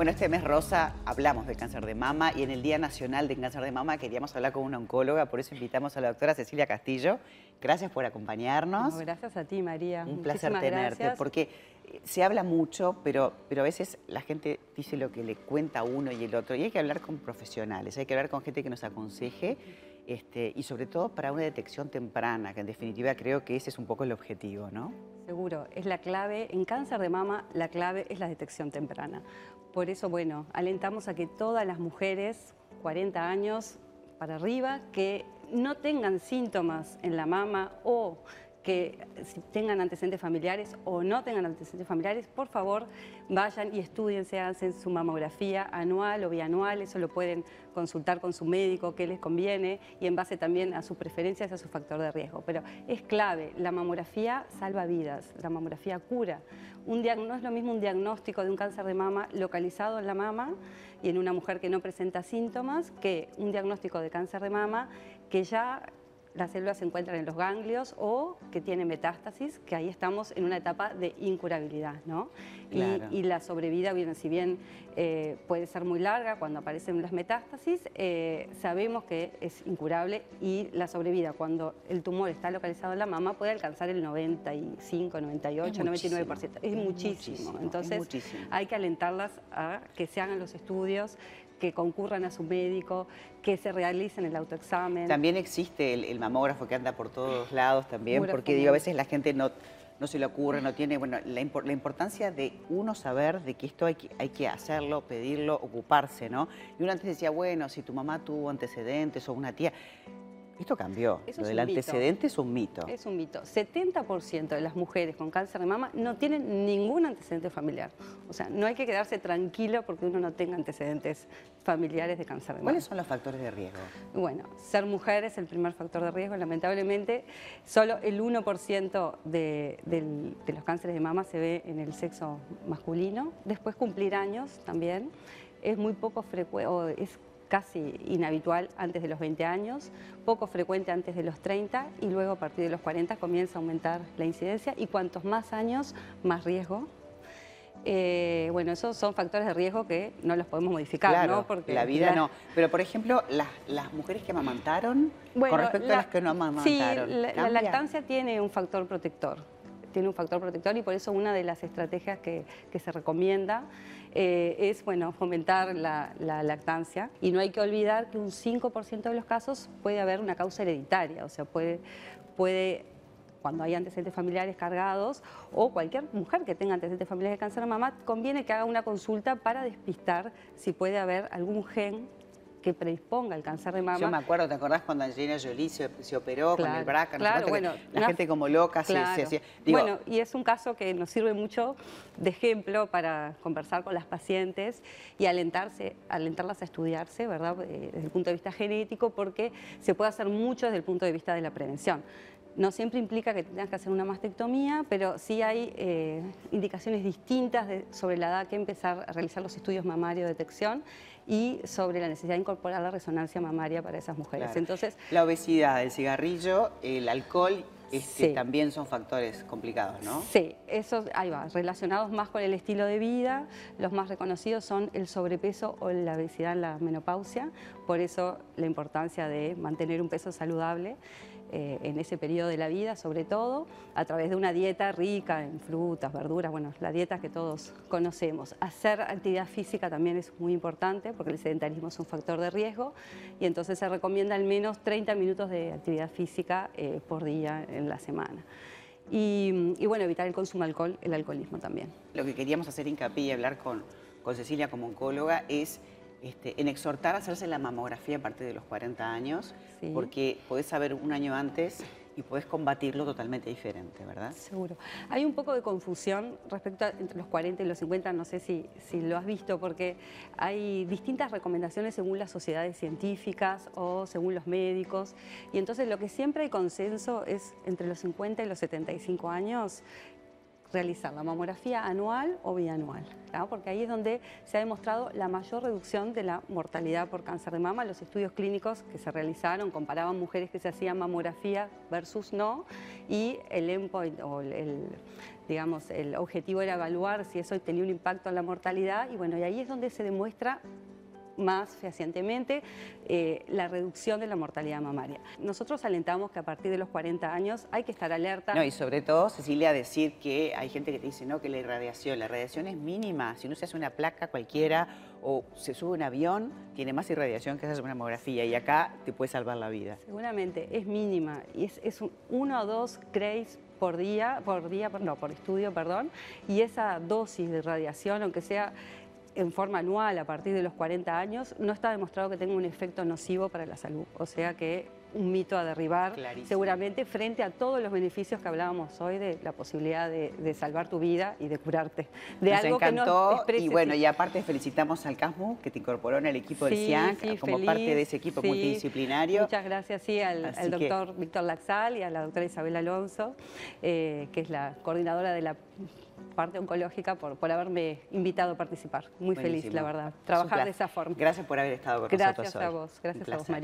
Bueno, este mes rosa hablamos de cáncer de mama y en el Día Nacional de Cáncer de Mama queríamos hablar con una oncóloga, por eso invitamos a la doctora Cecilia Castillo. Gracias por acompañarnos. gracias a ti, María. Un placer tenerte, porque eh, se habla mucho, pero, pero a veces la gente dice lo que le cuenta uno y el otro. Y hay que hablar con profesionales, hay que hablar con gente que nos aconseje este, y sobre todo para una detección temprana, que en definitiva creo que ese es un poco el objetivo, ¿no? Seguro, es la clave. En cáncer de mama la clave es la detección temprana. Por eso, bueno, alentamos a que todas las mujeres, 40 años para arriba, que no tengan síntomas en la mama o que tengan antecedentes familiares o no tengan antecedentes familiares, por favor vayan y estudiense, hacen su mamografía anual o bianual, eso lo pueden consultar con su médico, qué les conviene y en base también a sus preferencias, a su factor de riesgo. Pero es clave, la mamografía salva vidas, la mamografía cura. Un no es lo mismo un diagnóstico de un cáncer de mama localizado en la mama y en una mujer que no presenta síntomas que un diagnóstico de cáncer de mama que ya las células se encuentran en los ganglios o que tienen metástasis, que ahí estamos en una etapa de incurabilidad, ¿no? Y, la sobrevida, bien, si bien eh, puede ser muy larga cuando aparecen las metástasis, eh, sabemos que es incurable y la sobrevida cuando el tumor está localizado en la mama puede alcanzar el 95, 98, 99%. Es, muchísimo. Entonces hay que alentarlas a que se hagan los estudios, que concurran a su médico, que se realicen el autoexamen. También existe el, mamógrafo que anda por todos lados también, porque digo, a veces la gente no, no se le ocurre, no tiene, bueno, la, importancia de uno saber de que esto hay que, hay que hacerlo, pedirlo, ocuparse, ¿no? Y uno antes decía, bueno, si tu mamá tuvo antecedentes o una tía, esto cambió. Lo del antecedente es un mito. Es un mito. 70% de las mujeres con cáncer de mama no tienen ningún antecedente familiar. O sea, no hay que quedarse tranquilo porque uno no tenga antecedentes familiares de cáncer de mama. ¿Cuáles son los factores de riesgo? Bueno, ser mujer es el primer factor de riesgo. Lamentablemente, solo el 1% de, de los cánceres de mama se ve en el sexo masculino. Después cumplir años también. Es muy poco frecuente, es casi inhabitual antes de los 20 años, poco frecuente antes de los 30 y luego a partir de los 40 comienza a aumentar la incidencia y cuantos más años, más riesgo. Eh, bueno, esos son factores de riesgo que no los podemos modificar, ¿no? Porque la vida no. Pero, por ejemplo, las, mujeres que amamantaron con respecto a las que no amamantaron. Sí, la, lactancia tiene un factor protector tiene un factor protector y por eso una de las estrategias que, se recomienda eh, es bueno, fomentar la, lactancia. Y no hay que olvidar que un 5% de los casos puede haber una causa hereditaria, o sea, puede, puede cuando hay antecedentes familiares cargados o cualquier mujer que tenga antecedentes familiares de cáncer de mama, conviene que haga una consulta para despistar si puede haber algún gen que predisponga al cáncer de mama. Yo me acuerdo, ¿te acordás cuando Angelina Jolie se, operó con el BRCA? Claro, bueno, la gente como loca se, hacía... bueno, y es un caso que nos sirve mucho de ejemplo para conversar con las pacientes y alentarse, alentarlas a estudiarse, ¿verdad? Eh, desde el punto de vista genético, porque se puede hacer mucho desde el punto de vista de la prevención. No siempre implica que tengas que hacer una mastectomía, pero sí hay eh, indicaciones distintas sobre la edad que empezar a realizar los estudios mamarios de detección y sobre la necesidad de incorporar la resonancia mamaria para esas mujeres. Entonces, la obesidad, el cigarrillo, el alcohol este, también son factores complicados, ¿no? Sí, eso, ahí va, relacionados más con el estilo de vida, los más reconocidos son el sobrepeso o la obesidad en la menopausia, por eso la importancia de mantener un peso saludable. Eh, en ese periodo de la vida, sobre todo, a través de una dieta rica en frutas, verduras, bueno, la dieta que todos conocemos. Hacer actividad física también es muy importante porque el sedentarismo es un factor de riesgo y entonces se recomienda al menos 30 minutos de actividad física eh, por día en la semana. Y, bueno, evitar el consumo de alcohol, el alcoholismo también. Lo que queríamos hacer hincapié y hablar con, con Cecilia como oncóloga es este, en exhortar a hacerse la mamografía a partir de los 40 años, porque podés saber un año antes y podés combatirlo totalmente diferente, ¿verdad? Seguro. Hay un poco de confusión respecto a entre los 40 y los 50, no sé si, si lo has visto, porque hay distintas recomendaciones según las sociedades científicas o según los médicos, y entonces lo que siempre hay consenso es entre los 50 y los 75 años realizar la mamografía anual o bianual, porque ahí es donde se ha demostrado la mayor reducción de la mortalidad por cáncer de mama. Los estudios clínicos que se realizaron comparaban mujeres que se hacían mamografía versus no y el endpoint el, digamos, el objetivo era evaluar si eso tenía un impacto en la mortalidad y bueno, y ahí es donde se demuestra más fehacientemente eh, la reducción de la mortalidad mamaria. Nosotros alentamos que a partir de los 40 años hay que estar alerta. No, y sobre todo, Cecilia, decir que hay gente que te dice no, que la irradiación, la radiación es mínima. Si uno se hace una placa cualquiera o se sube un avión, tiene más irradiación que hacer una mamografía y acá te puede salvar la vida. Seguramente, es mínima y es, es uno o dos Grace por día, por día, no, por estudio, perdón, y esa dosis de radiación, aunque sea en forma anual a partir de los 40 años, no está demostrado que tenga un efecto nocivo para la salud. O sea que un mito a derribar seguramente frente a todos los beneficios que hablábamos hoy de la posibilidad de, salvar tu vida y de curarte. De Nos encantó y bueno, y aparte felicitamos al CASMU que te incorporó en el equipo del CIANC como parte de ese equipo multidisciplinario. Muchas gracias sí, al, doctor Víctor Laxal y a la doctora Isabel Alonso, eh, que es la coordinadora de la parte oncológica por, por haberme invitado a participar. Muy feliz, la verdad, trabajar de esa forma. Gracias por haber estado con nosotros Gracias a vos, gracias a vos, María.